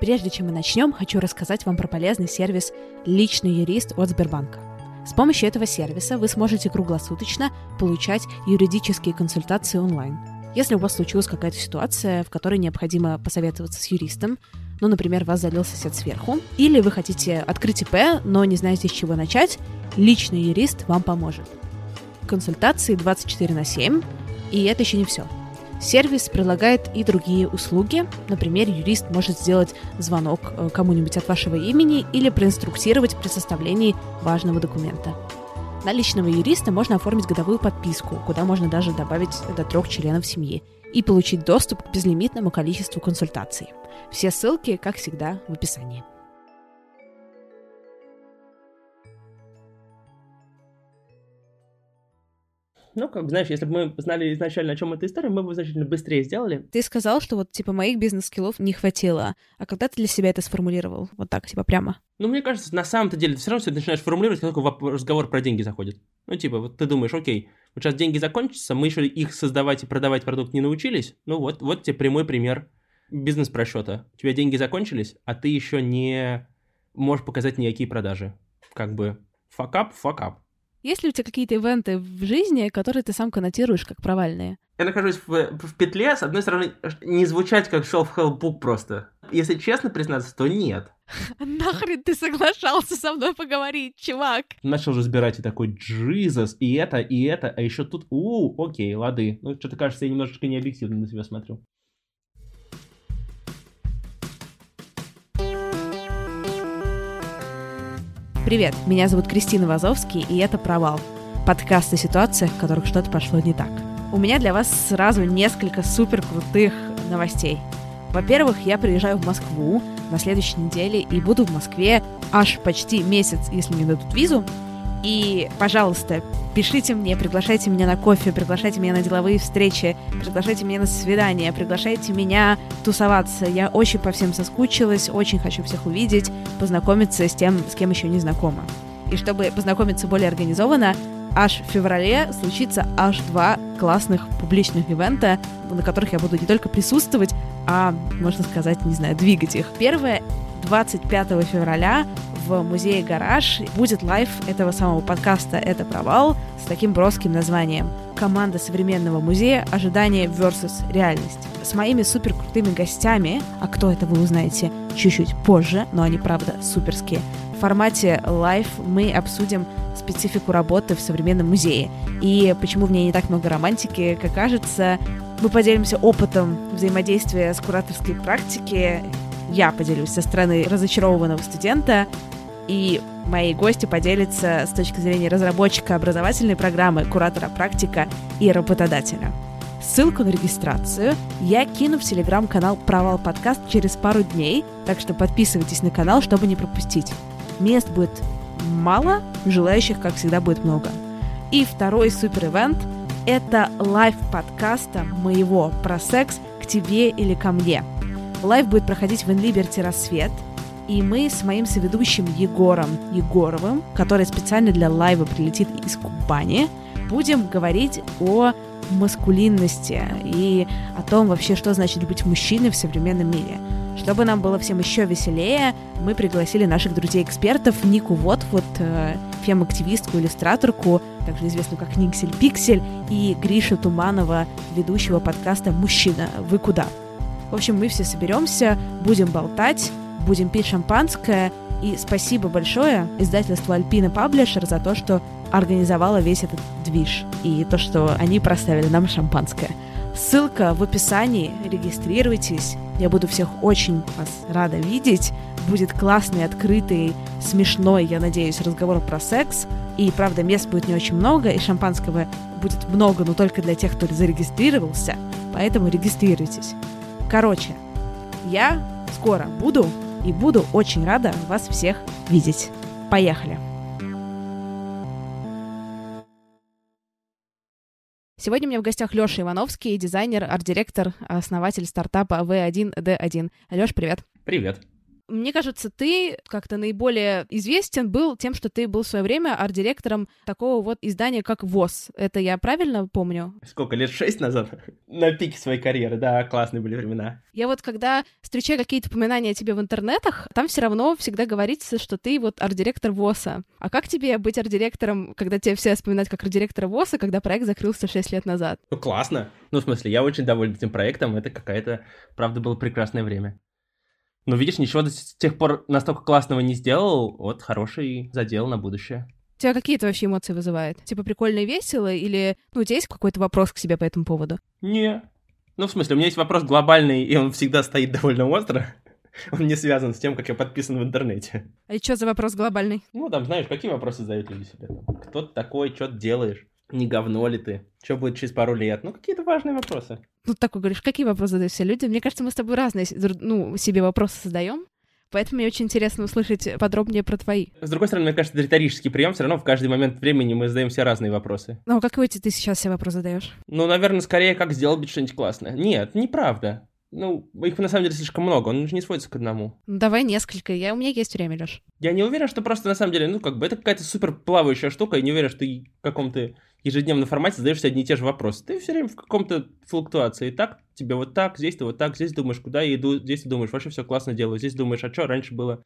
Прежде чем мы начнем, хочу рассказать вам про полезный сервис «Личный юрист» от Сбербанка. С помощью этого сервиса вы сможете круглосуточно получать юридические консультации онлайн. Если у вас случилась какая-то ситуация, в которой необходимо посоветоваться с юристом, ну, например, вас залил сосед сверху, или вы хотите открыть ИП, но не знаете, с чего начать, личный юрист вам поможет. Консультации 24 на 7, и это еще не все – Сервис предлагает и другие услуги. Например, юрист может сделать звонок э, кому-нибудь от вашего имени или проинструктировать при составлении важного документа. На личного юриста можно оформить годовую подписку, куда можно даже добавить до трех членов семьи, и получить доступ к безлимитному количеству консультаций. Все ссылки, как всегда, в описании. Ну, как бы, знаешь, если бы мы знали изначально, о чем эта история, мы бы значительно быстрее сделали. Ты сказал, что вот, типа, моих бизнес-скиллов не хватило. А когда ты для себя это сформулировал? Вот так, типа, прямо? Ну, мне кажется, на самом-то деле ты все равно все начинаешь формулировать, как только разговор про деньги заходит. Ну, типа, вот ты думаешь, окей, вот сейчас деньги закончатся, мы еще их создавать и продавать продукт не научились. Ну, вот, вот тебе прямой пример бизнес-просчета. У тебя деньги закончились, а ты еще не можешь показать никакие продажи. Как бы факап, факап. Есть ли у тебя какие-то ивенты в жизни, которые ты сам коннотируешь как провальные? Я нахожусь в, в петле, с одной стороны, не звучать как self-help book просто. Если честно признаться, то нет. Нахрен ты соглашался со мной поговорить, чувак? Начал разбирать и такой, Jesus, и это, и это, а еще тут, у, окей, лады. Ну, что-то кажется, я немножечко необъективно на себя смотрю. Привет, меня зовут Кристина Вазовский, и это «Провал» — подкаст о ситуациях, в которых что-то пошло не так. У меня для вас сразу несколько супер крутых новостей. Во-первых, я приезжаю в Москву на следующей неделе и буду в Москве аж почти месяц, если мне дадут визу. И, пожалуйста, пишите мне, приглашайте меня на кофе, приглашайте меня на деловые встречи, приглашайте меня на свидания, приглашайте меня тусоваться. Я очень по всем соскучилась, очень хочу всех увидеть, познакомиться с тем, с кем еще не знакома. И чтобы познакомиться более организованно, аж в феврале случится аж два классных публичных ивента, на которых я буду не только присутствовать, а, можно сказать, не знаю, двигать их. Первое 25 февраля в музее «Гараж» будет live этого самого подкаста «Это провал» с таким броским названием «Команда современного музея. Ожидание versus реальность». С моими супер крутыми гостями, а кто это вы узнаете чуть-чуть позже, но они правда суперские. В формате live мы обсудим специфику работы в современном музее и почему в ней не так много романтики, как кажется. Мы поделимся опытом взаимодействия с кураторской практики я поделюсь со стороны разочарованного студента, и мои гости поделятся с точки зрения разработчика образовательной программы, куратора практика и работодателя. Ссылку на регистрацию я кину в телеграм-канал «Провал подкаст» через пару дней, так что подписывайтесь на канал, чтобы не пропустить. Мест будет мало, желающих, как всегда, будет много. И второй супер-event — Это лайв подкаста моего про секс к тебе или ко мне. Live будет проходить в InLiberty «Рассвет», и мы с моим соведущим Егором Егоровым, который специально для live а прилетит из Кубани, будем говорить о маскулинности и о том вообще, что значит быть мужчиной в современном мире. Чтобы нам было всем еще веселее, мы пригласили наших друзей-экспертов Нику Вотфуд, э, фем-активистку, иллюстраторку, также известную как Никсель Пиксель, и Гришу Туманова, ведущего подкаста «Мужчина, вы куда?». В общем, мы все соберемся, будем болтать, будем пить шампанское, и спасибо большое издательству Альпина Паблишер за то, что организовала весь этот движ, и то, что они проставили нам шампанское. Ссылка в описании, регистрируйтесь. Я буду всех очень вас рада видеть. Будет классный, открытый, смешной, я надеюсь, разговор про секс. И, правда, мест будет не очень много, и шампанского будет много, но только для тех, кто зарегистрировался. Поэтому регистрируйтесь. Короче, я скоро буду и буду очень рада вас всех видеть. Поехали! Сегодня у меня в гостях Леша Ивановский, дизайнер, арт-директор, основатель стартапа V1D1. Леш, привет. Привет. Мне кажется, ты как-то наиболее известен был тем, что ты был в свое время арт-директором такого вот издания, как ВОЗ. Это я правильно помню? Сколько, лет шесть назад? На пике своей карьеры, да, классные были времена. Я вот когда встречаю какие-то упоминания о тебе в интернетах, там все равно всегда говорится, что ты вот арт-директор ВОЗа. А как тебе быть арт-директором, когда тебя все вспоминают как арт-директора ВОЗа, когда проект закрылся шесть лет назад? Ну, классно. Ну, в смысле, я очень доволен этим проектом. Это какая-то, правда, было прекрасное время. Но видишь, ничего до с тех пор настолько классного не сделал. Вот хороший задел на будущее. У тебя какие-то вообще эмоции вызывает? Типа прикольно и весело? Или ну, у тебя есть какой-то вопрос к себе по этому поводу? Не. Ну, в смысле, у меня есть вопрос глобальный, и он всегда стоит довольно остро. Он не связан с тем, как я подписан в интернете. А и что за вопрос глобальный? Ну, там, знаешь, какие вопросы задают люди себе? Кто ты такой, что ты делаешь? Не говно ли ты? Что будет через пару лет? Ну, какие-то важные вопросы. Ну, такой говоришь, какие вопросы задают все люди? Мне кажется, мы с тобой разные ну, себе вопросы задаем. Поэтому мне очень интересно услышать подробнее про твои. С другой стороны, мне кажется, это риторический прием. Все равно в каждый момент времени мы задаем все разные вопросы. Ну, а какой ты сейчас себе вопрос задаешь? Ну, наверное, скорее, как сделать что-нибудь классное. Нет, неправда. Ну, их на самом деле слишком много, он же не сводится к одному. Ну, давай несколько, я, у меня есть время, Леш. Я не уверен, что просто на самом деле, ну, как бы, это какая-то супер плавающая штука, и не уверен, что ты в каком-то ежедневном формате задаешь одни и те же вопросы. Ты все время в каком-то флуктуации. Так, тебе вот так, здесь ты вот так, здесь думаешь, куда я иду, здесь ты думаешь, вообще все классно делаю, здесь думаешь, а что раньше было,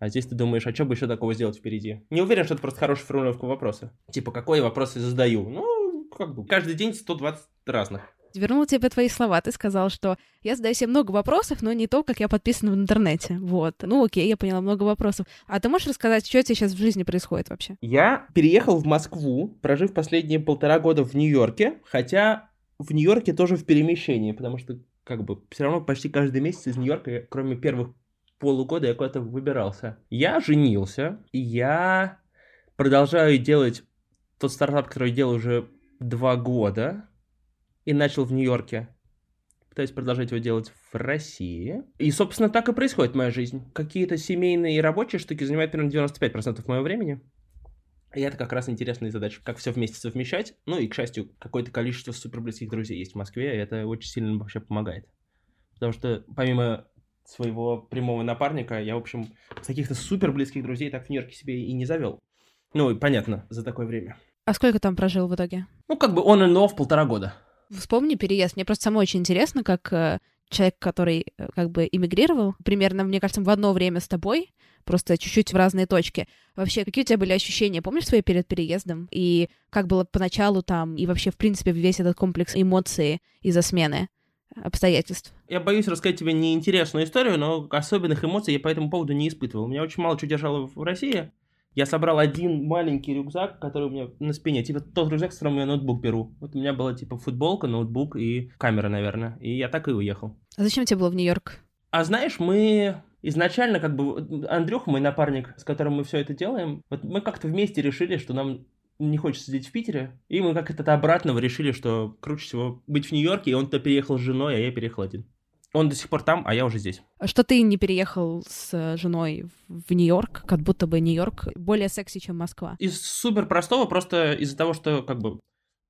а здесь ты думаешь, а что бы еще такого сделать впереди. Не уверен, что это просто хорошая формулировка вопроса. Типа, какой вопросы задаю? Ну, как бы, каждый день 120 разных вернул тебе твои слова. Ты сказал, что я задаю себе много вопросов, но не то, как я подписан в интернете. Вот. Ну окей, я поняла, много вопросов. А ты можешь рассказать, что тебе сейчас в жизни происходит вообще? Я переехал в Москву, прожив последние полтора года в Нью-Йорке, хотя в Нью-Йорке тоже в перемещении, потому что как бы все равно почти каждый месяц из Нью-Йорка, кроме первых полугода, я куда-то выбирался. Я женился, я продолжаю делать тот стартап, который я делаю уже два года, и начал в Нью-Йорке. Пытаюсь продолжать его делать в России. И, собственно, так и происходит моя жизнь. Какие-то семейные и рабочие штуки занимают примерно 95% моего времени. И это как раз интересная задача, как все вместе совмещать. Ну и, к счастью, какое-то количество суперблизких друзей есть в Москве, и это очень сильно вообще помогает. Потому что помимо своего прямого напарника, я, в общем, каких-то суперблизких друзей так в Нью-Йорке себе и не завел. Ну, понятно, за такое время. А сколько там прожил в итоге? Ну, как бы он и off полтора года. Вспомни переезд. Мне просто самой очень интересно, как э, человек, который э, как бы эмигрировал, примерно, мне кажется, в одно время с тобой, просто чуть-чуть в разные точки. Вообще, какие у тебя были ощущения, помнишь свои перед переездом? И как было поначалу там, и вообще, в принципе, весь этот комплекс эмоций из-за смены обстоятельств? Я боюсь рассказать тебе неинтересную историю, но особенных эмоций я по этому поводу не испытывал. Меня очень мало чего держало в России я собрал один маленький рюкзак, который у меня на спине, типа тот рюкзак, с которым я ноутбук беру. Вот у меня была типа футболка, ноутбук и камера, наверное. И я так и уехал. А зачем тебе было в Нью-Йорк? А знаешь, мы изначально как бы Андрюх, мой напарник, с которым мы все это делаем, вот мы как-то вместе решили, что нам не хочется сидеть в Питере, и мы как-то обратно решили, что круче всего быть в Нью-Йорке, и он-то переехал с женой, а я переехал один. Он до сих пор там, а я уже здесь. А что ты не переехал с женой в Нью-Йорк, как будто бы Нью-Йорк более секси, чем Москва? Из супер простого, просто из-за того, что как бы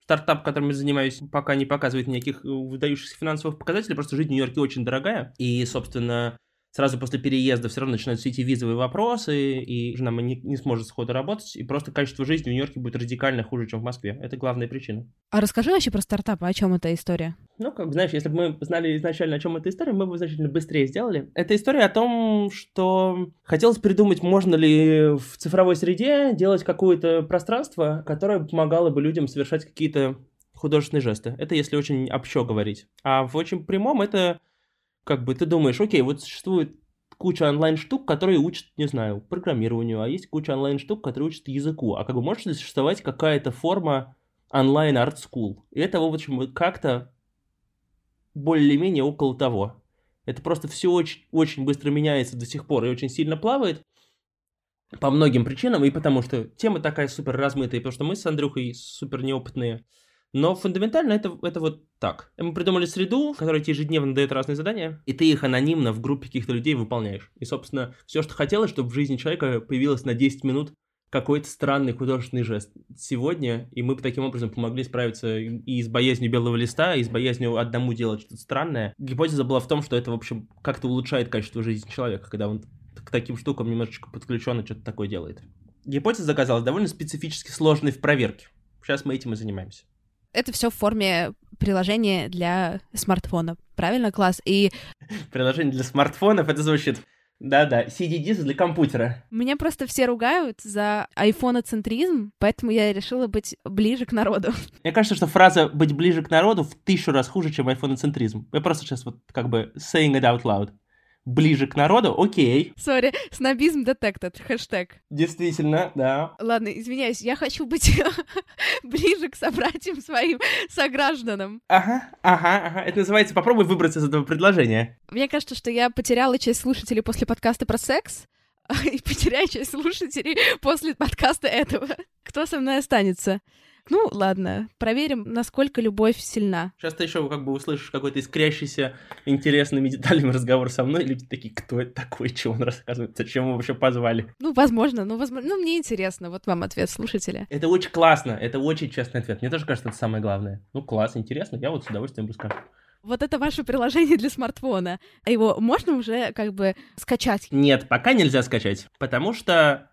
Стартап, которым я занимаюсь, пока не показывает никаких выдающихся финансовых показателей, просто жизнь в Нью-Йорке очень дорогая. И, собственно, сразу после переезда все равно начинаются эти визовые вопросы, и жена не, не сможет сходу работать, и просто качество жизни в Нью-Йорке будет радикально хуже, чем в Москве. Это главная причина. А расскажи вообще про стартап, о чем эта история? Ну, как знаешь, если бы мы знали изначально, о чем эта история, мы бы значительно быстрее сделали. Это история о том, что хотелось придумать, можно ли в цифровой среде делать какое-то пространство, которое помогало бы людям совершать какие-то художественные жесты. Это если очень общо говорить. А в очень прямом это как бы ты думаешь, окей, вот существует куча онлайн-штук, которые учат, не знаю, программированию, а есть куча онлайн-штук, которые учат языку. А как бы может ли существовать какая-то форма онлайн арт school? И это, в общем, как-то более-менее около того. Это просто все очень, очень быстро меняется до сих пор и очень сильно плавает по многим причинам, и потому что тема такая супер размытая, потому что мы с Андрюхой супер неопытные но фундаментально это, это вот так. Мы придумали среду, которая тебе ежедневно дает разные задания, и ты их анонимно в группе каких-то людей выполняешь. И, собственно, все, что хотелось, чтобы в жизни человека появилось на 10 минут какой-то странный художественный жест сегодня, и мы таким образом помогли справиться и с боязнью белого листа, и с боязнью одному делать что-то странное. Гипотеза была в том, что это, в общем, как-то улучшает качество жизни человека, когда он к таким штукам немножечко подключен и что-то такое делает. Гипотеза оказалась довольно специфически сложной в проверке. Сейчас мы этим и занимаемся это все в форме приложения для смартфона. Правильно, класс? И... Приложение для смартфонов, это звучит... Да-да, CD-диск для компьютера. Меня просто все ругают за айфоноцентризм, поэтому я решила быть ближе к народу. Мне кажется, что фраза «быть ближе к народу» в тысячу раз хуже, чем айфоноцентризм. Я просто сейчас вот как бы saying it out loud ближе к народу, окей. Сори, снобизм detected, хэштег. Действительно, да. Ладно, извиняюсь, я хочу быть ближе к собратьям своим согражданам. Ага, ага, ага. Это называется «попробуй выбраться из этого предложения». Мне кажется, что я потеряла часть слушателей после подкаста про секс, и потеряю часть слушателей после подкаста этого. Кто со мной останется? Ну, ладно, проверим, насколько любовь сильна. Сейчас ты еще как бы услышишь какой-то искрящийся интересными деталями разговор со мной, и люди такие, кто это такой, чего он рассказывает, зачем его вообще позвали? Ну, возможно, ну, возможно, ну, мне интересно, вот вам ответ слушателя. Это очень классно, это очень честный ответ, мне тоже кажется, это самое главное. Ну, класс, интересно, я вот с удовольствием расскажу. Вот это ваше приложение для смартфона. А его можно уже как бы скачать? Нет, пока нельзя скачать, потому что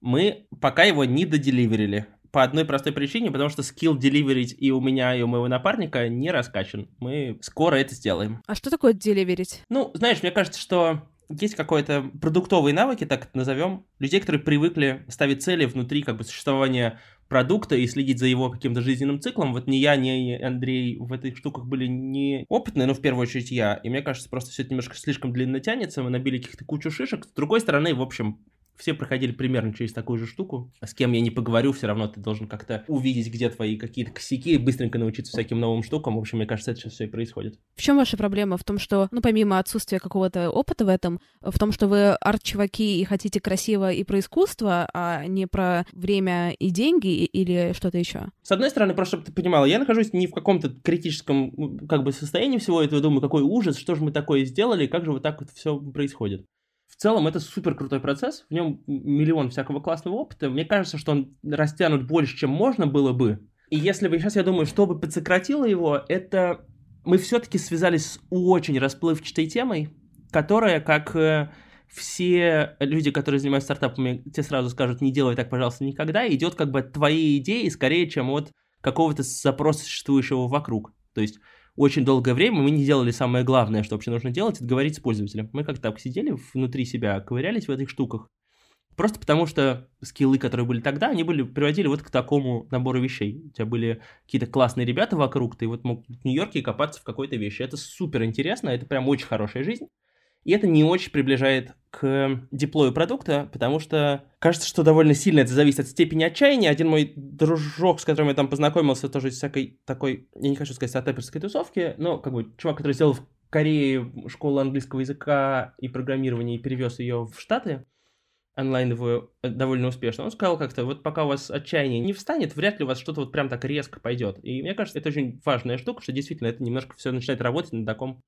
мы пока его не доделиверили по одной простой причине, потому что скилл деливерить и у меня, и у моего напарника не раскачан. Мы скоро это сделаем. А что такое деливерить? Ну, знаешь, мне кажется, что есть какой-то продуктовые навыки, так это назовем, людей, которые привыкли ставить цели внутри как бы существования продукта и следить за его каким-то жизненным циклом. Вот ни я, ни Андрей в этих штуках были не опытные, но в первую очередь я. И мне кажется, просто все это немножко слишком длинно тянется, мы набили каких-то кучу шишек. С другой стороны, в общем, все проходили примерно через такую же штуку. С кем я не поговорю, все равно ты должен как-то увидеть, где твои какие-то косяки, и быстренько научиться всяким новым штукам. В общем, мне кажется, это сейчас все и происходит. В чем ваша проблема? В том, что, ну, помимо отсутствия какого-то опыта в этом, в том, что вы арт-чуваки и хотите красиво и про искусство, а не про время и деньги или что-то еще? С одной стороны, просто чтобы ты понимала, я нахожусь не в каком-то критическом как бы состоянии всего этого, думаю, какой ужас, что же мы такое сделали, как же вот так вот все происходит в целом это супер крутой процесс, в нем миллион всякого классного опыта. Мне кажется, что он растянут больше, чем можно было бы. И если бы сейчас я думаю, что бы подсократило его, это мы все-таки связались с очень расплывчатой темой, которая, как э, все люди, которые занимаются стартапами, тебе сразу скажут, не делай так, пожалуйста, никогда, идет как бы от твоей идеи скорее, чем от какого-то запроса, существующего вокруг. То есть очень долгое время мы не делали самое главное, что вообще нужно делать, это говорить с пользователем. Мы как-то так сидели внутри себя, ковырялись в этих штуках. Просто потому что скиллы, которые были тогда, они были, приводили вот к такому набору вещей. У тебя были какие-то классные ребята вокруг, ты вот мог в Нью-Йорке копаться в какой-то вещи. Это супер интересно, это прям очень хорошая жизнь. И это не очень приближает к диплою продукта, потому что кажется, что довольно сильно это зависит от степени отчаяния. Один мой дружок, с которым я там познакомился, тоже из всякой такой, я не хочу сказать, стартаперской тусовки, но как бы чувак, который сделал в Корее школу английского языка и программирования и перевез ее в Штаты, онлайновую э, довольно успешно. Он сказал как-то, вот пока у вас отчаяние не встанет, вряд ли у вас что-то вот прям так резко пойдет. И мне кажется, это очень важная штука, что действительно это немножко все начинает работать на таком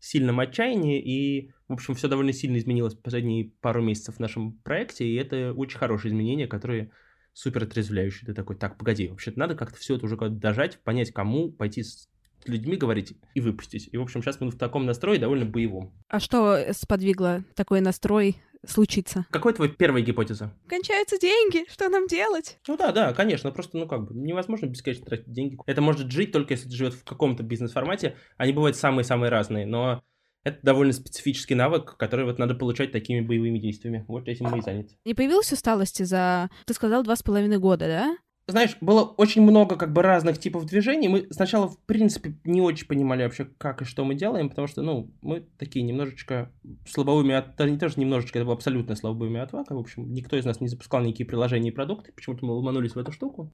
сильном отчаянии, и, в общем, все довольно сильно изменилось последние пару месяцев в нашем проекте, и это очень хорошие изменения, которые супер отрезвляющий. Ты такой, так, погоди, вообще-то надо как-то все это уже как-то дожать, понять, кому пойти с людьми говорить и выпустить. И, в общем, сейчас мы в таком настрое довольно боевом. А что сподвигло такой настрой случиться? Какая твоя первая гипотеза? Кончаются деньги, что нам делать? Ну да, да, конечно, просто, ну как бы, невозможно бесконечно тратить деньги. Это может жить только если это живет в каком-то бизнес-формате. Они бывают самые-самые разные, но это довольно специфический навык, который вот надо получать такими боевыми действиями. Вот этим мы и заняты. Не появилась усталости за, ты сказал, два с половиной года, да? Знаешь, было очень много как бы разных типов движений. Мы сначала, в принципе, не очень понимали вообще, как и что мы делаем, потому что, ну, мы такие немножечко слабоумие, от... не тоже немножечко, это было абсолютно слабоумие от вака. В общем, никто из нас не запускал никакие приложения и продукты, почему-то мы ломанулись в эту штуку.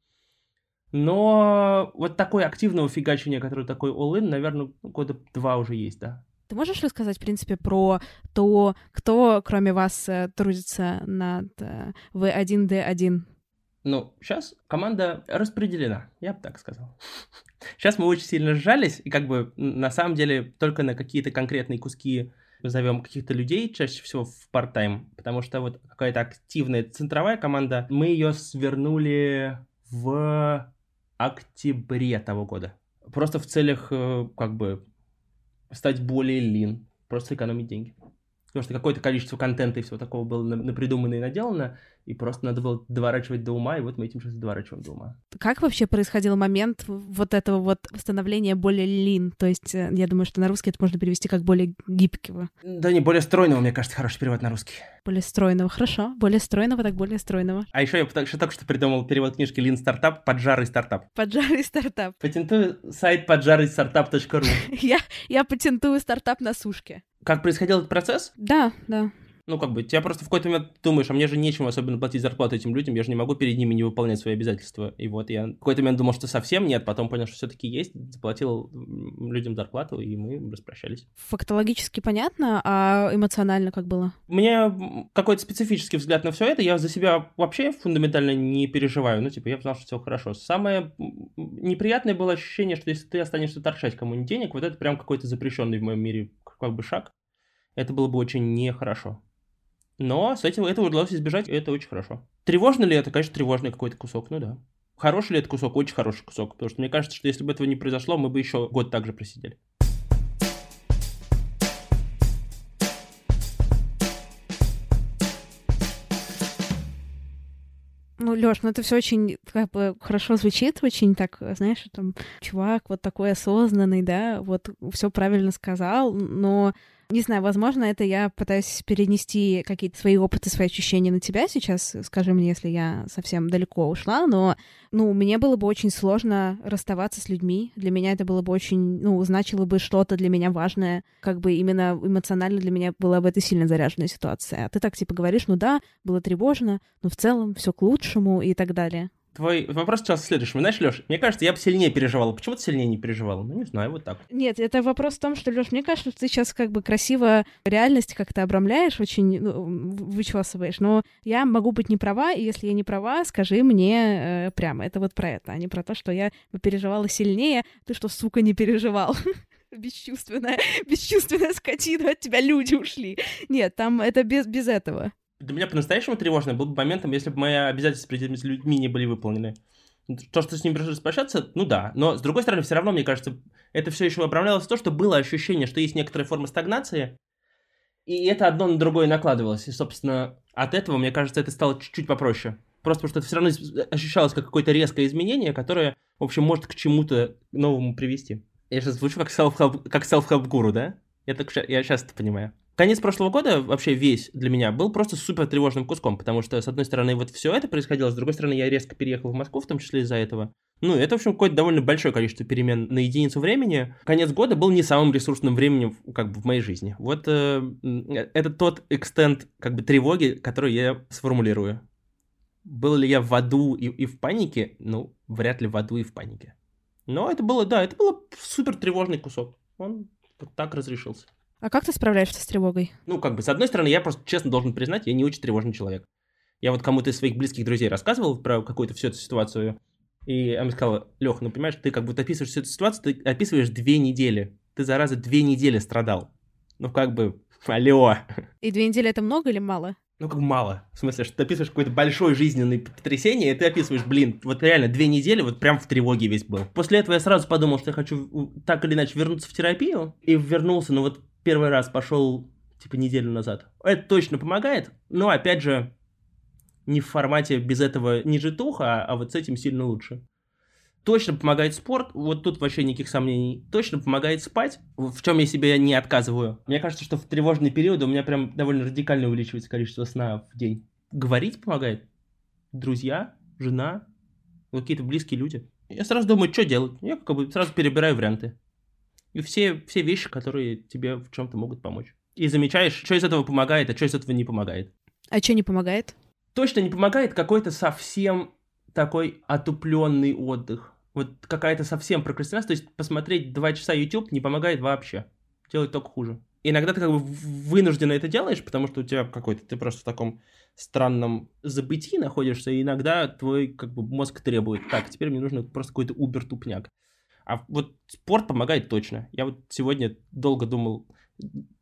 Но вот такое активного фигачения, которое такой all-in, наверное, года два уже есть, да. Ты можешь рассказать, в принципе, про то, кто, кроме вас, э, трудится над V1D1? Ну, сейчас команда распределена, я бы так сказал. Сейчас мы очень сильно сжались, и как бы на самом деле только на какие-то конкретные куски зовем каких-то людей, чаще всего в part-time, потому что вот какая-то активная центровая команда, мы ее свернули в октябре того года. Просто в целях э, как бы стать более lean, просто экономить деньги. Потому что какое-то количество контента и всего такого было напридумано и наделано, и просто надо было доворачивать до ума, и вот мы этим сейчас доворачиваем до ума. Как вообще происходил момент вот этого вот становления более lean? То есть э, я думаю, что на русский это можно перевести как более гибкого. Да не, более стройного, мне кажется, хороший перевод на русский. Более стройного, хорошо. Более стройного, так более стройного. А еще я только что, только что придумал перевод книжки Lean Startup «Поджарый стартап». Поджарый стартап. Патентую сайт поджарыйстартап.ру. я, я патентую стартап на сушке. Как происходил этот процесс? Да, да. Ну, как бы, тебя просто в какой-то момент думаешь, а мне же нечем особенно платить зарплату этим людям, я же не могу перед ними не выполнять свои обязательства. И вот я в какой-то момент думал, что совсем нет, потом понял, что все-таки есть, заплатил людям зарплату, и мы распрощались. Фактологически понятно, а эмоционально как было? Меня какой-то специфический взгляд на все это, я за себя вообще фундаментально не переживаю, ну, типа, я знал, что все хорошо. Самое неприятное было ощущение, что если ты останешься торчать кому-нибудь денег, вот это прям какой-то запрещенный в моем мире как бы шаг, это было бы очень нехорошо. Но с этим этого удалось избежать, и это очень хорошо. Тревожно ли это? Конечно, тревожный какой-то кусок, ну да. Хороший ли это кусок? Очень хороший кусок. Потому что мне кажется, что если бы этого не произошло, мы бы еще год так же просидели. Ну, Лёш, ну это все очень как бы хорошо звучит, очень так, знаешь, там, чувак вот такой осознанный, да, вот все правильно сказал, но не знаю, возможно, это я пытаюсь перенести какие-то свои опыты, свои ощущения на тебя сейчас. Скажи мне, если я совсем далеко ушла, но, ну, мне было бы очень сложно расставаться с людьми. Для меня это было бы очень, ну, значило бы что-то для меня важное. Как бы именно эмоционально для меня была бы это сильно заряженная ситуация. А ты так, типа, говоришь, ну да, было тревожно, но в целом все к лучшему и так далее. Твой вопрос сейчас следующий. Знаешь, Леш, мне кажется, я бы сильнее переживал. Почему ты сильнее не переживал? Ну, не знаю, вот так. Нет, это вопрос в том, что, Леш, мне кажется, ты сейчас как бы красиво реальность как-то обрамляешь, очень ну, вычесываешь. Но я могу быть не права, и если я не права, скажи мне э, прямо. Это вот про это, а не про то, что я переживала сильнее. Ты что, сука, не переживал? бесчувственная, бесчувственная скотина, от тебя люди ушли. Нет, там это без, без этого. Для меня по-настоящему тревожно был бы моментом, если бы мои обязательства перед этими людьми не были выполнены. То, что с ними пришлось прощаться, ну да. Но, с другой стороны, все равно, мне кажется, это все еще оправлялось в то, что было ощущение, что есть некоторая форма стагнации, и это одно на другое накладывалось. И, собственно, от этого, мне кажется, это стало чуть-чуть попроще. Просто потому что это все равно ощущалось как какое-то резкое изменение, которое, в общем, может к чему-то новому привести. Я сейчас звучу как self-help, как self-help гуру, да? Я, так, я сейчас это понимаю. Конец прошлого года вообще весь для меня был просто супер тревожным куском, потому что, с одной стороны, вот все это происходило, с другой стороны, я резко переехал в Москву, в том числе из-за этого. Ну, это, в общем, какое-то довольно большое количество перемен на единицу времени. Конец года был не самым ресурсным временем как бы в моей жизни. Вот э, это тот экстент как бы тревоги, который я сформулирую. Был ли я в аду и, и в панике? Ну, вряд ли в аду и в панике. Но это было, да, это было супер тревожный кусок. Он вот так разрешился. А как ты справляешься с тревогой? Ну, как бы, с одной стороны, я просто честно должен признать, я не очень тревожный человек. Я вот кому-то из своих близких друзей рассказывал про какую-то всю эту ситуацию, и она мне сказала, Лех, ну понимаешь, ты как будто описываешь всю эту ситуацию, ты описываешь две недели. Ты, зараза, две недели страдал. Ну как бы, алло. И две недели это много или мало? ну, как мало. В смысле, что ты описываешь какое-то большое жизненное потрясение, и ты описываешь, блин, вот реально две недели вот прям в тревоге весь был. После этого я сразу подумал, что я хочу так или иначе вернуться в терапию, и вернулся, ну вот первый раз пошел типа неделю назад. Это точно помогает, но опять же, не в формате без этого не житуха, а вот с этим сильно лучше. Точно помогает спорт, вот тут вообще никаких сомнений. Точно помогает спать, в чем я себе не отказываю. Мне кажется, что в тревожные периоды у меня прям довольно радикально увеличивается количество сна в день. Говорить помогает. Друзья, жена, какие-то близкие люди. Я сразу думаю, что делать. Я как бы сразу перебираю варианты. И все, все вещи, которые тебе в чем-то могут помочь. И замечаешь, что из этого помогает, а что из этого не помогает. А что не помогает? Точно не помогает какой-то совсем такой отупленный отдых. Вот какая-то совсем прокрастинация. То есть посмотреть два часа YouTube не помогает вообще. Делает только хуже. Иногда ты как бы вынужденно это делаешь, потому что у тебя какой-то, ты просто в таком странном забытии находишься, и иногда твой как бы мозг требует, так, теперь мне нужно просто какой-то убер-тупняк. А вот спорт помогает точно. Я вот сегодня долго думал,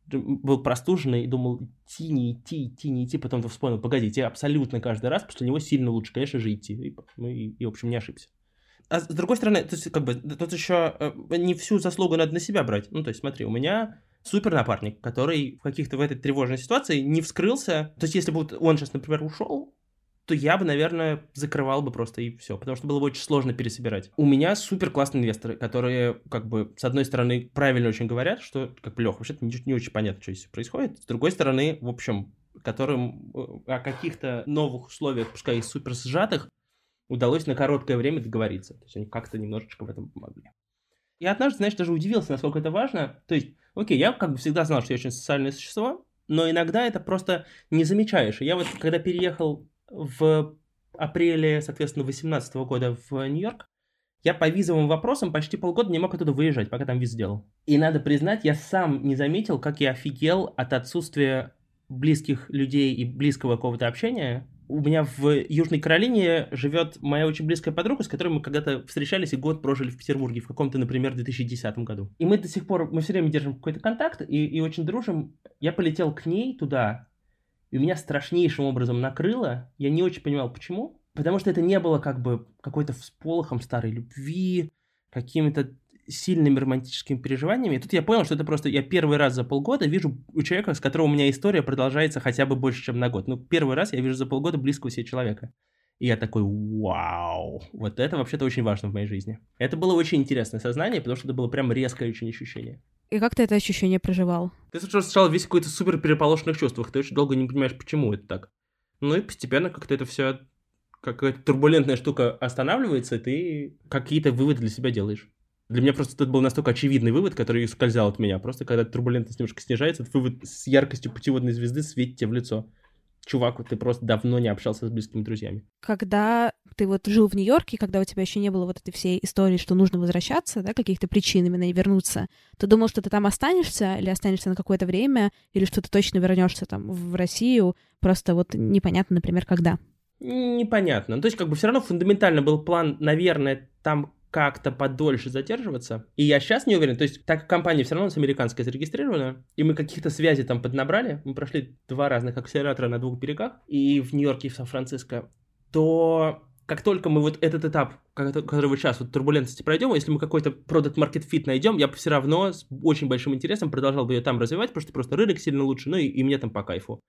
был простуженный и думал, идти, не идти, идти, не идти, потом вспомнил, погоди, тебе абсолютно каждый раз, после него сильно лучше, конечно же, идти. И, ну, и, и в общем, не ошибся. А с другой стороны, то есть, как бы, тут еще э, не всю заслугу надо на себя брать. Ну, то есть, смотри, у меня супер напарник, который в каких-то в этой тревожной ситуации не вскрылся. То есть, если бы он сейчас, например, ушел, то я бы, наверное, закрывал бы просто и все, потому что было бы очень сложно пересобирать. У меня супер классные инвесторы, которые, как бы, с одной стороны, правильно очень говорят, что, как бы, Лех, вообще-то не, не очень понятно, что здесь происходит. С другой стороны, в общем, которым э, о каких-то новых условиях, пускай и супер сжатых, удалось на короткое время договориться. То есть они как-то немножечко в этом помогли. Я однажды, знаешь, даже удивился, насколько это важно. То есть, окей, я как бы всегда знал, что я очень социальное существо, но иногда это просто не замечаешь. Я вот, когда переехал в апреле, соответственно, 2018 года в Нью-Йорк, я по визовым вопросам почти полгода не мог оттуда выезжать, пока там виз делал. И надо признать, я сам не заметил, как я офигел от отсутствия близких людей и близкого какого-то общения у меня в Южной Каролине живет моя очень близкая подруга, с которой мы когда-то встречались и год прожили в Петербурге, в каком-то, например, 2010 году. И мы до сих пор, мы все время держим какой-то контакт и, и очень дружим. Я полетел к ней туда, и меня страшнейшим образом накрыло. Я не очень понимал, почему. Потому что это не было как бы какой-то всполохом старой любви, какими-то сильными романтическими переживаниями. И тут я понял, что это просто я первый раз за полгода вижу у человека, с которого у меня история продолжается хотя бы больше, чем на год. Ну, первый раз я вижу за полгода близкого себе человека. И я такой, вау, вот это вообще-то очень важно в моей жизни. Это было очень интересное сознание, потому что это было прям резкое очень ощущение. И как ты это ощущение проживал? Ты сначала весь какой-то супер переполошенных чувствах, ты очень долго не понимаешь, почему это так. Ну и постепенно как-то это все, какая-то турбулентная штука останавливается, и ты какие-то выводы для себя делаешь. Для меня просто это был настолько очевидный вывод, который скользал от меня. Просто когда турбулентность немножко снижается, этот вывод с яркостью путеводной звезды светит тебе в лицо. Чувак, вот ты просто давно не общался с близкими друзьями. Когда ты вот жил в Нью-Йорке, когда у тебя еще не было вот этой всей истории, что нужно возвращаться, да, каких-то причин именно и вернуться, ты думал, что ты там останешься или останешься на какое-то время, или что ты точно вернешься там в Россию, просто вот непонятно, например, когда? Непонятно. Ну, то есть, как бы все равно фундаментально был план, наверное, там как-то подольше задерживаться. И я сейчас не уверен, то есть так как компания все равно у нас американская зарегистрирована, и мы каких-то связей там поднабрали, мы прошли два разных акселератора на двух берегах, и в Нью-Йорке, и в Сан-Франциско, то как только мы вот этот этап, который вот сейчас, вот турбулентности пройдем, если мы какой-то product market fit найдем, я бы все равно с очень большим интересом продолжал бы ее там развивать, потому что просто рынок сильно лучше, ну и, и мне там по кайфу.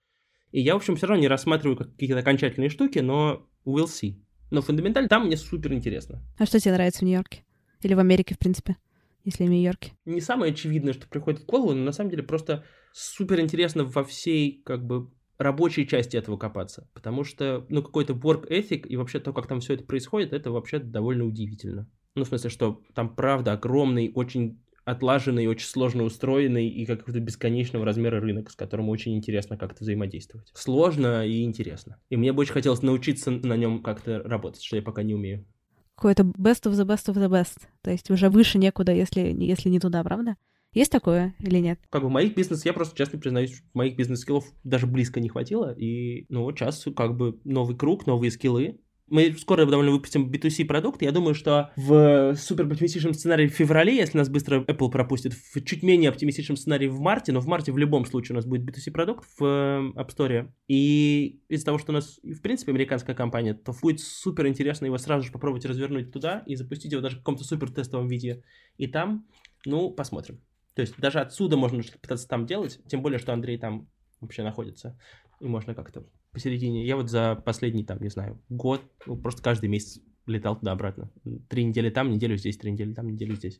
И я, в общем, все равно не рассматриваю какие-то окончательные штуки, но we'll see. Но фундаментально там мне супер интересно. А что тебе нравится в Нью-Йорке? Или в Америке, в принципе, если в Нью-Йорке? Не самое очевидное, что приходит в голову, но на самом деле просто супер интересно во всей, как бы, рабочей части этого копаться. Потому что, ну, какой-то work ethic и вообще то, как там все это происходит, это вообще довольно удивительно. Ну, в смысле, что там, правда, огромный, очень отлаженный, очень сложно устроенный и какого-то бесконечного размера рынок, с которым очень интересно как-то взаимодействовать. Сложно и интересно. И мне бы очень хотелось научиться на нем как-то работать, что я пока не умею. Какой-то best of the best of the best. То есть уже выше некуда, если, если не туда, правда? Есть такое или нет? Как бы моих бизнес, я просто честно признаюсь, моих бизнес-скиллов даже близко не хватило. И, ну, вот сейчас как бы новый круг, новые скиллы, Мы скоро довольно выпустим B2C продукт. Я думаю, что в супер оптимистичном сценарии в феврале, если нас быстро Apple пропустит, в чуть менее оптимистичном сценарии в марте, но в марте в любом случае у нас будет B2C продукт в э, App Store. И из-за того, что у нас, в принципе, американская компания, то будет супер интересно его сразу же попробовать развернуть туда и запустить его даже в каком-то супер тестовом виде. И там, ну, посмотрим. То есть даже отсюда можно что-то пытаться там делать, тем более, что Андрей там вообще находится. И можно как-то посередине. Я вот за последний, там, не знаю, год, ну, просто каждый месяц летал туда-обратно. Три недели там, неделю здесь, три недели там, неделю здесь.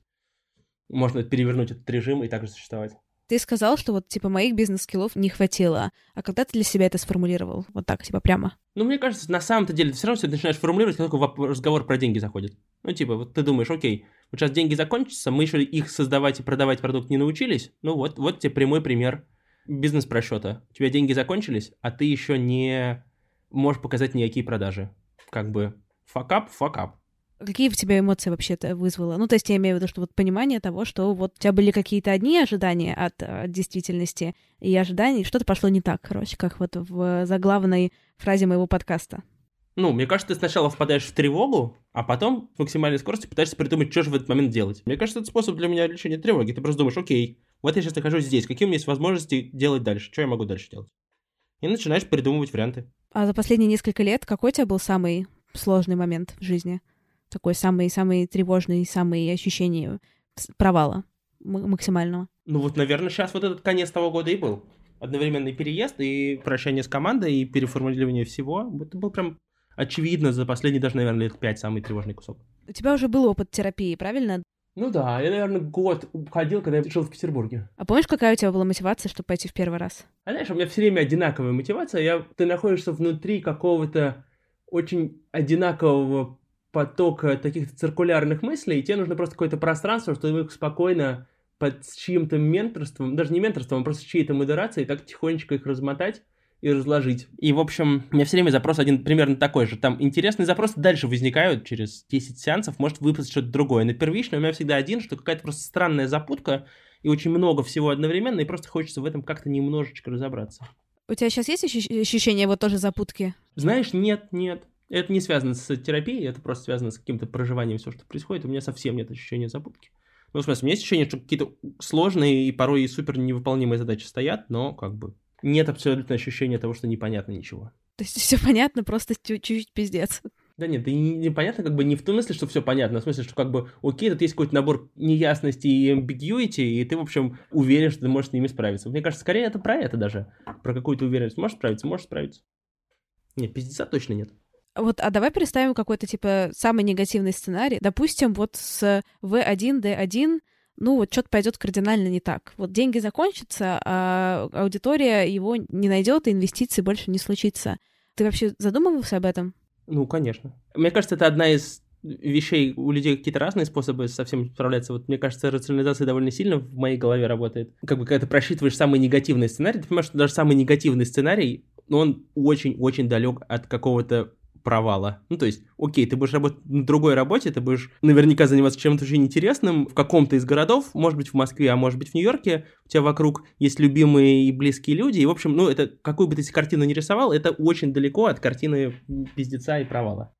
Можно перевернуть этот режим и также существовать. Ты сказал, что вот, типа, моих бизнес-скиллов не хватило. А когда ты для себя это сформулировал? Вот так, типа, прямо? Ну, мне кажется, на самом-то деле, ты все равно все начинаешь формулировать, как только разговор про деньги заходит. Ну, типа, вот ты думаешь, окей, вот сейчас деньги закончатся, мы еще их создавать и продавать продукт не научились. Ну, вот, вот тебе прямой пример бизнес-просчета. У тебя деньги закончились, а ты еще не можешь показать никакие продажи. Как бы факап, факап. Какие в тебя эмоции вообще это вызвало? Ну, то есть я имею в виду, что вот понимание того, что вот у тебя были какие-то одни ожидания от, от действительности и ожиданий, что-то пошло не так, короче, как вот в заглавной фразе моего подкаста. Ну, мне кажется, ты сначала впадаешь в тревогу, а потом в максимальной скорости пытаешься придумать, что же в этот момент делать. Мне кажется, это способ для меня лечения тревоги. Ты просто думаешь, окей, вот я сейчас нахожусь здесь, какие у меня есть возможности делать дальше, что я могу дальше делать? И начинаешь придумывать варианты. А за последние несколько лет какой у тебя был самый сложный момент в жизни? Такой самый-самый тревожный, самый ощущение провала максимального? Ну вот, наверное, сейчас вот этот конец того года и был. Одновременный переезд и прощание с командой, и переформулирование всего. Это был прям очевидно за последние даже, наверное, лет пять самый тревожный кусок. У тебя уже был опыт терапии, правильно? Ну да, я, наверное, год ходил, когда я жил в Петербурге. А помнишь, какая у тебя была мотивация, чтобы пойти в первый раз? А знаешь, у меня все время одинаковая мотивация. Я, ты находишься внутри какого-то очень одинакового потока таких циркулярных мыслей, и тебе нужно просто какое-то пространство, чтобы их спокойно под чьим-то менторством, даже не менторством, а просто чьей-то модерацией, так тихонечко их размотать и разложить. И, в общем, у меня все время запрос один примерно такой же. Там интересные запросы дальше возникают через 10 сеансов, может выпасть что-то другое. На первичном у меня всегда один, что какая-то просто странная запутка, и очень много всего одновременно, и просто хочется в этом как-то немножечко разобраться. У тебя сейчас есть ощущение вот тоже запутки? Знаешь, нет, нет. Это не связано с терапией, это просто связано с каким-то проживанием всего, что происходит. У меня совсем нет ощущения запутки. Ну, в смысле, у меня есть ощущение, что какие-то сложные и порой и супер невыполнимые задачи стоят, но как бы нет абсолютно ощущения того, что непонятно ничего. То есть все понятно, просто чуть-чуть пиздец. Да нет, и непонятно как бы не в том смысле, что все понятно, а в смысле, что как бы, окей, тут есть какой-то набор неясности и ambiguity, и ты, в общем, уверен, что ты можешь с ними справиться. Мне кажется, скорее это про это даже, про какую-то уверенность. Можешь справиться, можешь справиться. Нет, пиздеца точно нет. Вот, а давай представим какой-то, типа, самый негативный сценарий. Допустим, вот с V1, D1 ну вот что-то пойдет кардинально не так. Вот деньги закончатся, а аудитория его не найдет, и инвестиций больше не случится. Ты вообще задумывался об этом? Ну, конечно. Мне кажется, это одна из вещей, у людей какие-то разные способы совсем справляться. Вот мне кажется, рационализация довольно сильно в моей голове работает. Как бы когда ты просчитываешь самый негативный сценарий, ты понимаешь, что даже самый негативный сценарий, он очень-очень далек от какого-то провала. Ну, то есть, окей, ты будешь работать на другой работе, ты будешь наверняка заниматься чем-то очень интересным в каком-то из городов, может быть, в Москве, а может быть, в Нью-Йорке, у тебя вокруг есть любимые и близкие люди, и, в общем, ну, это, какую бы ты картину ни рисовал, это очень далеко от картины пиздеца и провала.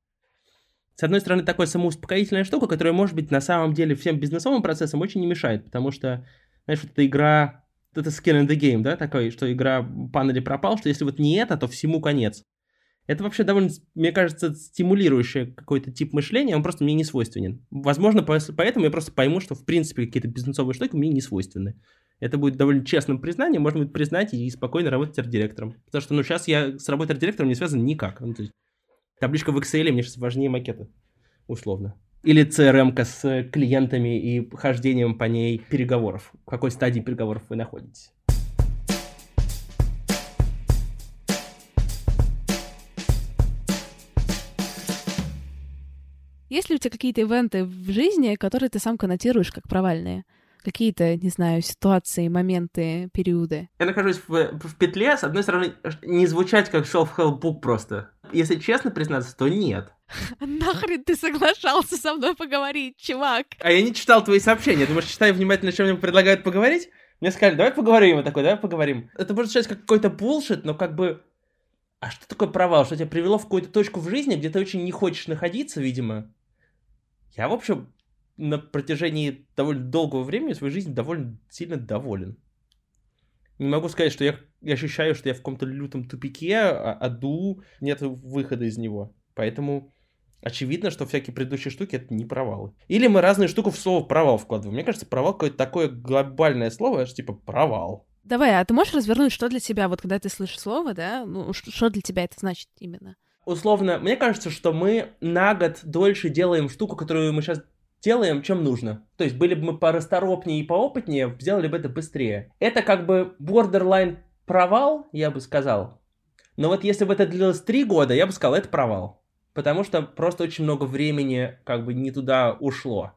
С одной стороны, такая самоуспокоительная штука, которая, может быть, на самом деле всем бизнесовым процессам очень не мешает, потому что, знаешь, вот эта игра, это skin in the game, да, такой, что игра пан пропал, что если вот не это, то всему конец. Это вообще довольно, мне кажется, стимулирующий какой-то тип мышления, он просто мне не свойственен. Возможно, поэтому я просто пойму, что в принципе какие-то бизнесовые штуки мне не свойственны. Это будет довольно честным признанием, можно будет признать и спокойно работать арт-директором. Потому что, ну, сейчас я с работой арт-директором не связан никак. Ну, то есть, табличка в Excel мне сейчас важнее макета, условно. Или CRM с клиентами и хождением по ней переговоров. В какой стадии переговоров вы находитесь. Есть ли у тебя какие-то ивенты в жизни, которые ты сам коннотируешь как провальные? Какие-то, не знаю, ситуации, моменты, периоды? Я нахожусь в, в петле, с одной стороны, не звучать как self-help book просто. Если честно признаться, то нет. Нахрен ты соглашался со мной поговорить, чувак? А я не читал твои сообщения. Думаешь, читаю внимательно, чем мне предлагают поговорить? Мне сказали, давай поговорим. Я такой, давай поговорим. Это может звучать как какой-то булшит, но как бы А что такое провал? Что тебя привело в какую-то точку в жизни, где ты очень не хочешь находиться, видимо? Я, в общем, на протяжении довольно долгого времени своей жизни довольно сильно доволен. Не могу сказать, что я, я ощущаю, что я в каком-то лютом тупике, а, аду, нет выхода из него. Поэтому очевидно, что всякие предыдущие штуки это не провалы. Или мы разные штуки в слово провал вкладываем. Мне кажется, провал какое-то такое глобальное слово, что типа провал. Давай, а ты можешь развернуть, что для тебя, вот когда ты слышишь слово, да, ну, что для тебя это значит именно? Условно, мне кажется, что мы на год дольше делаем штуку, которую мы сейчас делаем, чем нужно. То есть были бы мы порасторопнее и поопытнее, сделали бы это быстрее. Это как бы borderline провал, я бы сказал. Но вот если бы это длилось три года, я бы сказал, это провал. Потому что просто очень много времени как бы не туда ушло.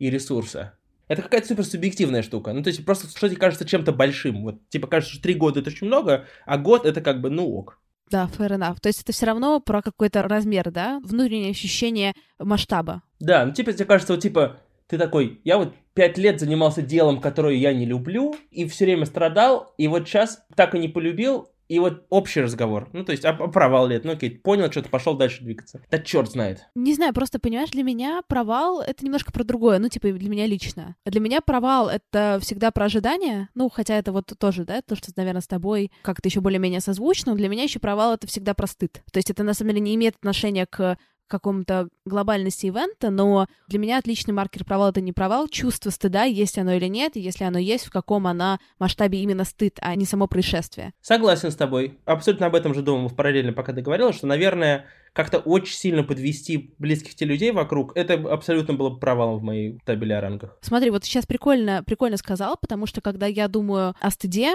И ресурса. Это какая-то супер субъективная штука. Ну, то есть просто что тебе кажется чем-то большим. Вот, типа, кажется, что три года это очень много, а год это как бы, ну, ок. Да, fair enough. То есть это все равно про какой-то размер, да? Внутреннее ощущение масштаба. Да, ну типа тебе кажется, вот типа, ты такой, я вот пять лет занимался делом, которое я не люблю, и все время страдал, и вот сейчас так и не полюбил, и вот общий разговор. Ну, то есть, а, провал лет. Ну, окей, понял что-то, пошел дальше двигаться. Да черт знает. Не знаю, просто, понимаешь, для меня провал — это немножко про другое. Ну, типа, для меня лично. Для меня провал — это всегда про ожидания. Ну, хотя это вот тоже, да, то, что, наверное, с тобой как-то еще более-менее созвучно. Для меня еще провал — это всегда про стыд. То есть это, на самом деле, не имеет отношения к какому-то глобальности ивента, но для меня отличный маркер провала — это не провал, чувство стыда, есть оно или нет, и если оно есть, в каком она масштабе именно стыд, а не само происшествие. Согласен с тобой. Абсолютно об этом же думал параллельно, пока ты говорила, что, наверное, как-то очень сильно подвести близких тебе людей вокруг, это абсолютно было бы провалом в моей табеле о рангах. Смотри, вот сейчас прикольно, прикольно сказал, потому что когда я думаю о стыде,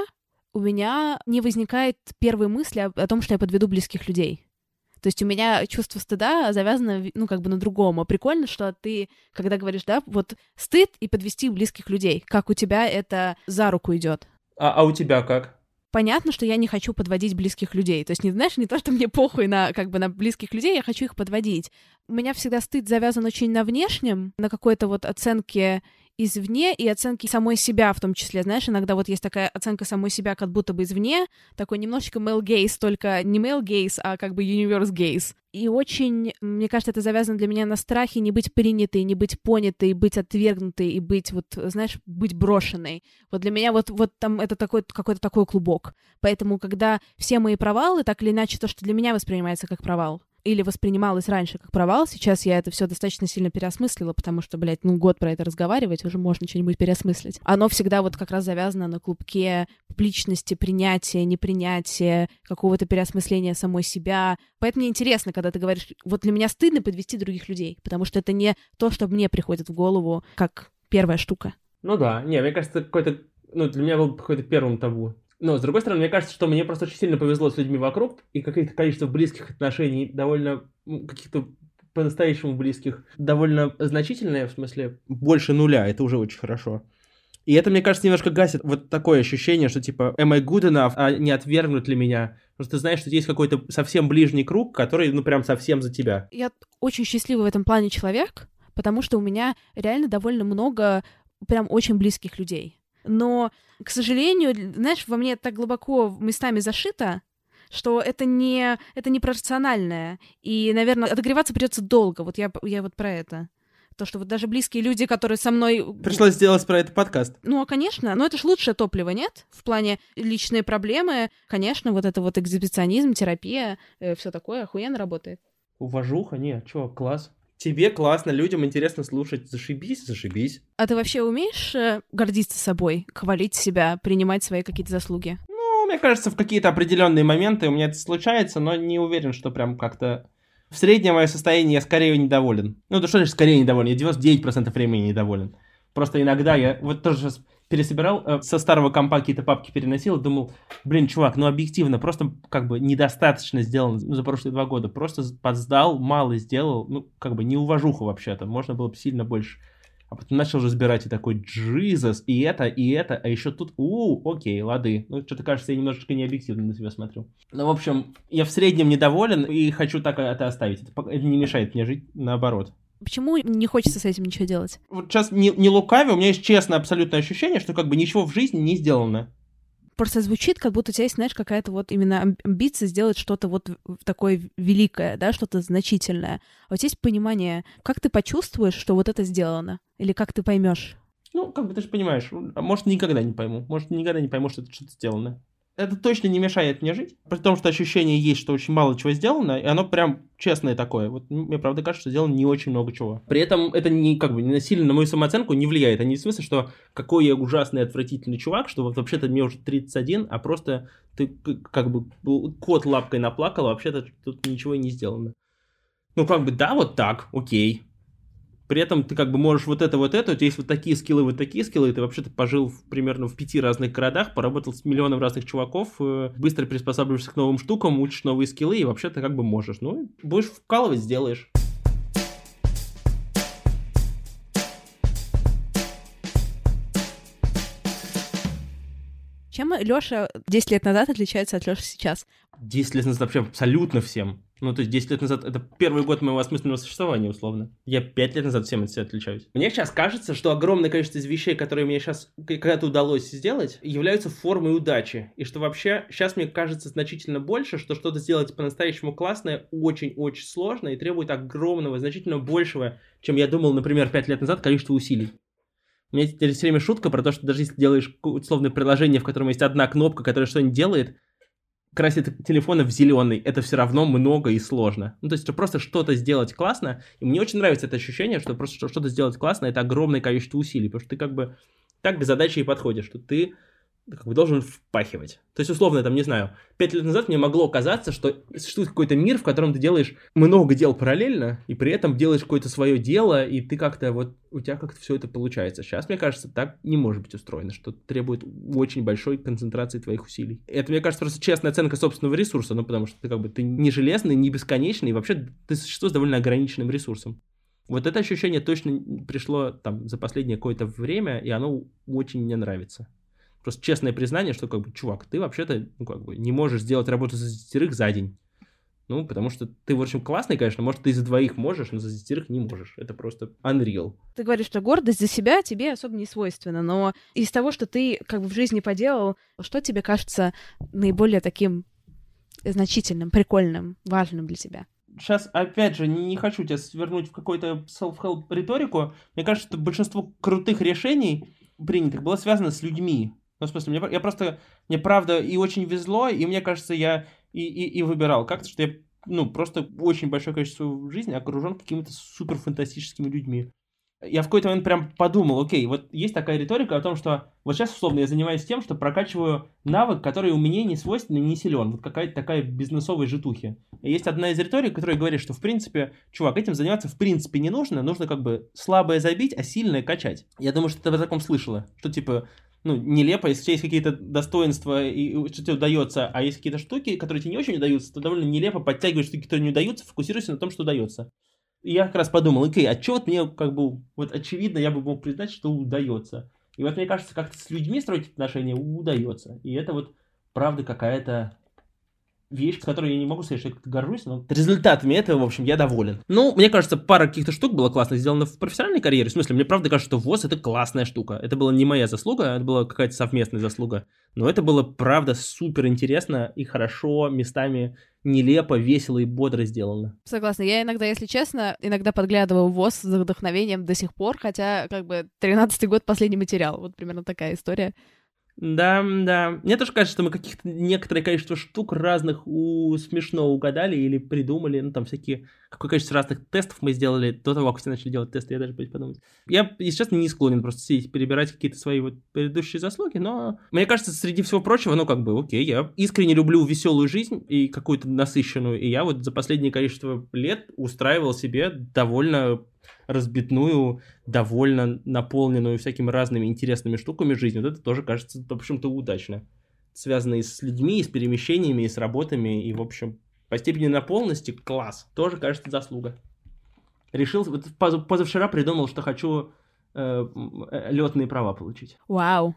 у меня не возникает первой мысли о, о том, что я подведу близких людей. То есть у меня чувство стыда завязано, ну, как бы на другом. А прикольно, что ты, когда говоришь, да, вот стыд и подвести близких людей, как у тебя это за руку идет. А, а у тебя как? понятно, что я не хочу подводить близких людей. То есть, не знаешь, не то, что мне похуй на как бы на близких людей, я хочу их подводить. У меня всегда стыд завязан очень на внешнем, на какой-то вот оценке извне и оценки самой себя в том числе. Знаешь, иногда вот есть такая оценка самой себя как будто бы извне, такой немножечко male gaze, только не male gaze, а как бы universe gaze. И очень, мне кажется, это завязано для меня на страхе не быть принятой, не быть понятой, быть отвергнутой и быть, вот, знаешь, быть брошенной. Вот для меня вот, вот там это такой, какой-то такой клубок. Поэтому, когда все мои провалы, так или иначе, то, что для меня воспринимается как провал, или воспринималось раньше как провал, сейчас я это все достаточно сильно переосмыслила, потому что, блядь, ну год про это разговаривать, уже можно что-нибудь переосмыслить. Оно всегда вот как раз завязано на клубке публичности, принятия, непринятия, какого-то переосмысления самой себя. Поэтому мне интересно, когда ты говоришь, вот для меня стыдно подвести других людей, потому что это не то, что мне приходит в голову как первая штука. Ну да, не, мне кажется, какой-то, ну, для меня был какой-то первым табу. Но, с другой стороны, мне кажется, что мне просто очень сильно повезло с людьми вокруг, и какое-то количество близких отношений довольно каких-то по-настоящему близких довольно значительное, в смысле, больше нуля, это уже очень хорошо. И это, мне кажется, немножко гасит вот такое ощущение, что типа am I good enough, а не отвергнут ли меня. Просто ты знаешь, что есть какой-то совсем ближний круг, который, ну, прям совсем за тебя. Я очень счастливый в этом плане человек, потому что у меня реально довольно много прям очень близких людей. Но, к сожалению, знаешь, во мне так глубоко местами зашито, что это не, это не пропорциональное. И, наверное, отогреваться придется долго. Вот я, я вот про это. То, что вот даже близкие люди, которые со мной... Пришлось сделать про это подкаст. Ну, а, конечно. Но это же лучшее топливо, нет? В плане личные проблемы. Конечно, вот это вот экзибиционизм, терапия, э, все такое охуенно работает. Уважуха? Не, чё, класс. Тебе классно, людям интересно слушать. Зашибись, зашибись. А ты вообще умеешь э, гордиться собой, хвалить себя, принимать свои какие-то заслуги? Ну, мне кажется, в какие-то определенные моменты у меня это случается, но не уверен, что прям как-то... В среднем мое состояние я скорее недоволен. Ну, да что же скорее недоволен? Я 99% времени недоволен. Просто иногда я... Вот тоже сейчас пересобирал, э, со старого компа какие-то папки переносил, думал, блин, чувак, ну объективно, просто как бы недостаточно сделано за прошлые два года, просто подсдал, мало сделал, ну как бы не уважуха вообще-то, можно было бы сильно больше. А потом начал разбирать и такой, Джизус, и это, и это, а еще тут, у, окей, лады. Ну, что-то кажется, я немножечко необъективно на себя смотрю. Ну, в общем, я в среднем недоволен и хочу так это оставить. Это, это не мешает мне жить, наоборот. Почему не хочется с этим ничего делать? Вот сейчас не, не лукаве, у меня есть честное абсолютное ощущение, что как бы ничего в жизни не сделано. Просто звучит, как будто у тебя есть, знаешь, какая-то вот именно амбиция сделать что-то вот такое великое, да, что-то значительное. А вот есть понимание, как ты почувствуешь, что вот это сделано? Или как ты поймешь? Ну, как бы ты же понимаешь, а может, никогда не пойму. Может, никогда не пойму, что это что-то сделано. Это точно не мешает мне жить, при том, что ощущение есть, что очень мало чего сделано, и оно прям честное такое. Вот мне правда кажется, что сделано не очень много чего. При этом это не как бы не сильно на мою самооценку не влияет. А не в смысле, что какой я ужасный, отвратительный чувак, что вот вообще-то мне уже 31, а просто ты как бы кот лапкой наплакал, а вообще-то тут ничего и не сделано. Ну, как бы, да, вот так, окей. При этом ты как бы можешь вот это, вот это, у тебя есть вот такие скиллы, вот такие скиллы, и ты вообще-то пожил в, примерно в пяти разных городах, поработал с миллионом разных чуваков, э, быстро приспосабливаешься к новым штукам, учишь новые скиллы, и вообще ты как бы можешь. Ну, будешь вкалывать, сделаешь. Чем Леша 10 лет назад отличается от Леши сейчас? 10 лет назад вообще абсолютно всем. Ну, то есть 10 лет назад это первый год моего осмысленного существования, условно. Я 5 лет назад всем от себя отличаюсь. Мне сейчас кажется, что огромное количество из вещей, которые мне сейчас когда-то удалось сделать, являются формой удачи. И что вообще сейчас мне кажется значительно больше, что что-то сделать по-настоящему классное очень-очень сложно и требует огромного, значительно большего, чем я думал, например, 5 лет назад, количество усилий. У меня есть все время шутка про то, что даже если делаешь условное приложение, в котором есть одна кнопка, которая что-нибудь делает, красит телефоны в зеленый, это все равно много и сложно. Ну, то есть, просто что-то сделать классно, и мне очень нравится это ощущение, что просто что-то сделать классно, это огромное количество усилий, потому что ты как бы так к задаче и подходишь, что ты как бы должен впахивать. То есть, условно, там, не знаю, пять лет назад мне могло казаться, что существует какой-то мир, в котором ты делаешь много дел параллельно, и при этом делаешь какое-то свое дело, и ты как-то вот, у тебя как-то все это получается. Сейчас, мне кажется, так не может быть устроено, что требует очень большой концентрации твоих усилий. Это, мне кажется, просто честная оценка собственного ресурса, ну, потому что ты как бы, ты не железный, не бесконечный, и вообще ты существо с довольно ограниченным ресурсом. Вот это ощущение точно пришло там за последнее какое-то время, и оно очень мне нравится. Просто честное признание, что как бы, чувак, ты вообще-то, ну, как бы, не можешь сделать работу за десятерых за день. Ну, потому что ты, в общем, классный, конечно, может, ты за двоих можешь, но за десятерых не можешь. Это просто unreal. Ты говоришь, что гордость за себя тебе особо не свойственна, но из того, что ты как бы в жизни поделал, что тебе кажется наиболее таким значительным, прикольным, важным для тебя? Сейчас, опять же, не, не хочу тебя свернуть в какую-то self-help риторику. Мне кажется, что большинство крутых решений принятых было связано с людьми. Ну, в смысле, мне, я просто, мне правда и очень везло, и мне кажется, я и, и, и выбирал как-то, что я, ну, просто очень большое количество жизни окружен какими-то супер фантастическими людьми. Я в какой-то момент прям подумал, окей, вот есть такая риторика о том, что вот сейчас, условно, я занимаюсь тем, что прокачиваю навык, который у меня не свойственный, не силен. Вот какая-то такая бизнесовая житухи. И есть одна из риторик, которая говорит, что, в принципе, чувак, этим заниматься в принципе не нужно, нужно как бы слабое забить, а сильное качать. Я думаю, что ты в таком слышала, что, типа, ну, нелепо, если у тебя есть какие-то достоинства, и что тебе удается, а есть какие-то штуки, которые тебе не очень удаются, то довольно нелепо подтягивать штуки, которые не удаются, фокусируйся на том, что удается. И я как раз подумал, окей, а что вот мне, как бы, вот очевидно, я бы мог признать, что удается. И вот мне кажется, как-то с людьми строить отношения удается. И это вот правда какая-то вещь, с которой я не могу сказать, что я как-то горжусь, но результатами этого, в общем, я доволен. Ну, мне кажется, пара каких-то штук было классно сделано в профессиональной карьере. В смысле, мне правда кажется, что ВОЗ это классная штука. Это была не моя заслуга, это была какая-то совместная заслуга. Но это было, правда, супер интересно и хорошо, местами нелепо, весело и бодро сделано. Согласна. Я иногда, если честно, иногда подглядываю ВОЗ с вдохновением до сих пор, хотя как бы 13-й год последний материал. Вот примерно такая история. Да, да. Мне тоже кажется, что мы каких-то некоторое количество штук разных у смешно угадали или придумали. Ну, там всякие... Какое количество разных тестов мы сделали до того, как все начали делать тесты, я даже боюсь подумать. Я, если честно, не склонен просто сидеть, перебирать какие-то свои вот предыдущие заслуги, но мне кажется, среди всего прочего, ну, как бы, окей, я искренне люблю веселую жизнь и какую-то насыщенную, и я вот за последнее количество лет устраивал себе довольно разбитную, довольно наполненную всякими разными интересными штуками жизнь. Вот это тоже кажется, в общем-то, удачно. Связано и с людьми, и с перемещениями, и с работами, и, в общем, по степени наполненности класс. Тоже, кажется, заслуга. Решил, вот позавчера придумал, что хочу э, летные права получить. Вау.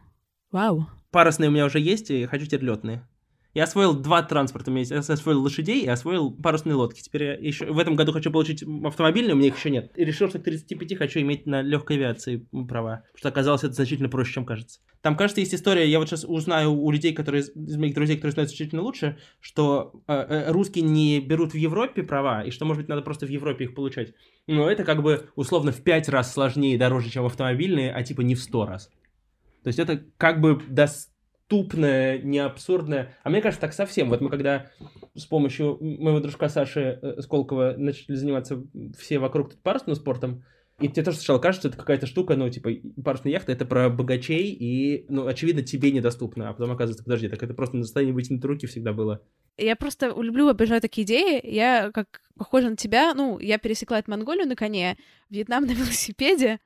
Вау. Парусные у меня уже есть, и хочу теперь летные. Я освоил два транспорта. Я освоил лошадей и освоил парусные лодки. Теперь я еще в этом году хочу получить автомобильный, у меня их еще нет. И решил, что к 35 хочу иметь на легкой авиации права. Потому что оказалось это значительно проще, чем кажется. Там, кажется, есть история, я вот сейчас узнаю у людей, которые из моих друзей, которые знают значительно лучше, что э, э, русские не берут в Европе права, и что, может быть, надо просто в Европе их получать. Но это как бы условно в 5 раз сложнее и дороже, чем автомобильные, а типа не в 100 раз. То есть это как бы даст тупное, не абсурдное. А мне кажется, так совсем. Вот мы когда с помощью моего дружка Саши э, Сколково начали заниматься все вокруг парусным спортом, и тебе тоже сначала кажется, это какая-то штука, ну, типа, парусная яхта, это про богачей, и, ну, очевидно, тебе недоступно. А потом оказывается, подожди, так это просто на состоянии вытянуть руки всегда было. Я просто люблю обижать такие идеи. Я, как похожа на тебя, ну, я пересекла эту Монголию на коне, Вьетнам на велосипеде,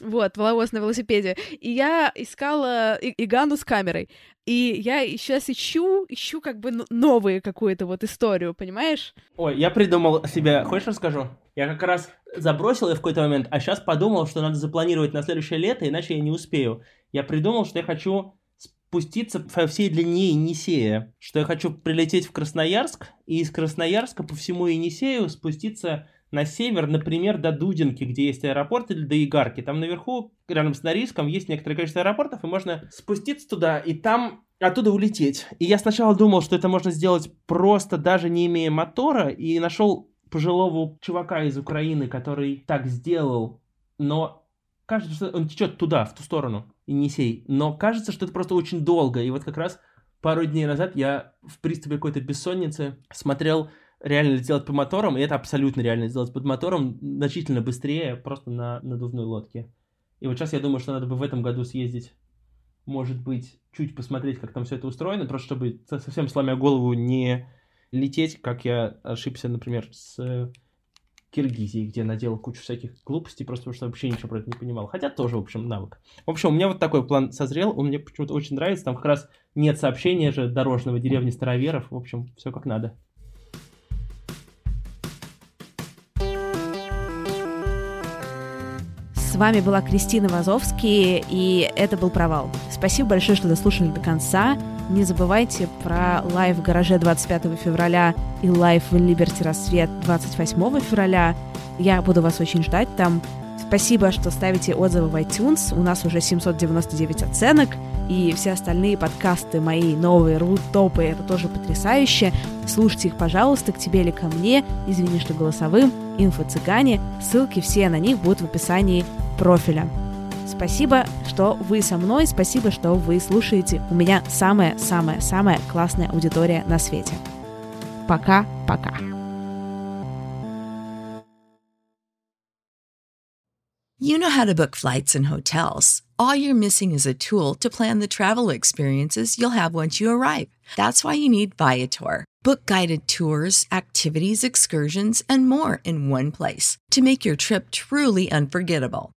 вот, воловоз на велосипеде. И я искала Игану с камерой. И я сейчас ищу, ищу как бы новую какую-то вот историю, понимаешь? Ой, я придумал себе, хочешь расскажу? Я как раз забросил ее в какой-то момент, а сейчас подумал, что надо запланировать на следующее лето, иначе я не успею. Я придумал, что я хочу спуститься по всей длине Енисея, что я хочу прилететь в Красноярск, и из Красноярска по всему Енисею спуститься на север, например, до Дудинки, где есть аэропорт, или до Игарки. Там наверху, рядом с Норильском, есть некоторое количество аэропортов, и можно спуститься туда, и там оттуда улететь. И я сначала думал, что это можно сделать просто даже не имея мотора, и нашел пожилого чувака из Украины, который так сделал, но кажется, что он течет туда, в ту сторону, Енисей. Но кажется, что это просто очень долго. И вот как раз пару дней назад я в приступе какой-то бессонницы смотрел реально сделать по моторам, и это абсолютно реально сделать под мотором значительно быстрее, просто на надувной лодке. И вот сейчас я думаю, что надо бы в этом году съездить, может быть, чуть посмотреть, как там все это устроено, просто чтобы совсем сломя голову не лететь, как я ошибся, например, с Киргизии, где наделал кучу всяких глупостей, просто потому что вообще ничего про это не понимал. Хотя тоже, в общем, навык. В общем, у меня вот такой план созрел, он мне почему-то очень нравится. Там как раз нет сообщения же дорожного деревни Староверов. В общем, все как надо. С вами была Кристина Вазовский, и это был «Провал». Спасибо большое, что дослушали до конца. Не забывайте про live в гараже 25 февраля и live в Liberty Рассвет 28 февраля. Я буду вас очень ждать там. Спасибо, что ставите отзывы в iTunes. У нас уже 799 оценок. И все остальные подкасты мои новые, рут топы, это тоже потрясающе. Слушайте их, пожалуйста, к тебе или ко мне. Извини, что голосовым. Инфо-цыгане. Ссылки все на них будут в описании профиля. Спасибо, что вы со мной, спасибо, что вы слушаете. У меня самая-самая-самая классная аудитория на свете. Пока-пока. You know how to book flights and hotels. All you're missing is a tool to plan the travel experiences you'll have once you arrive. That's why you need Viator. Book guided tours, activities, excursions, and more in one place to make your trip truly unforgettable.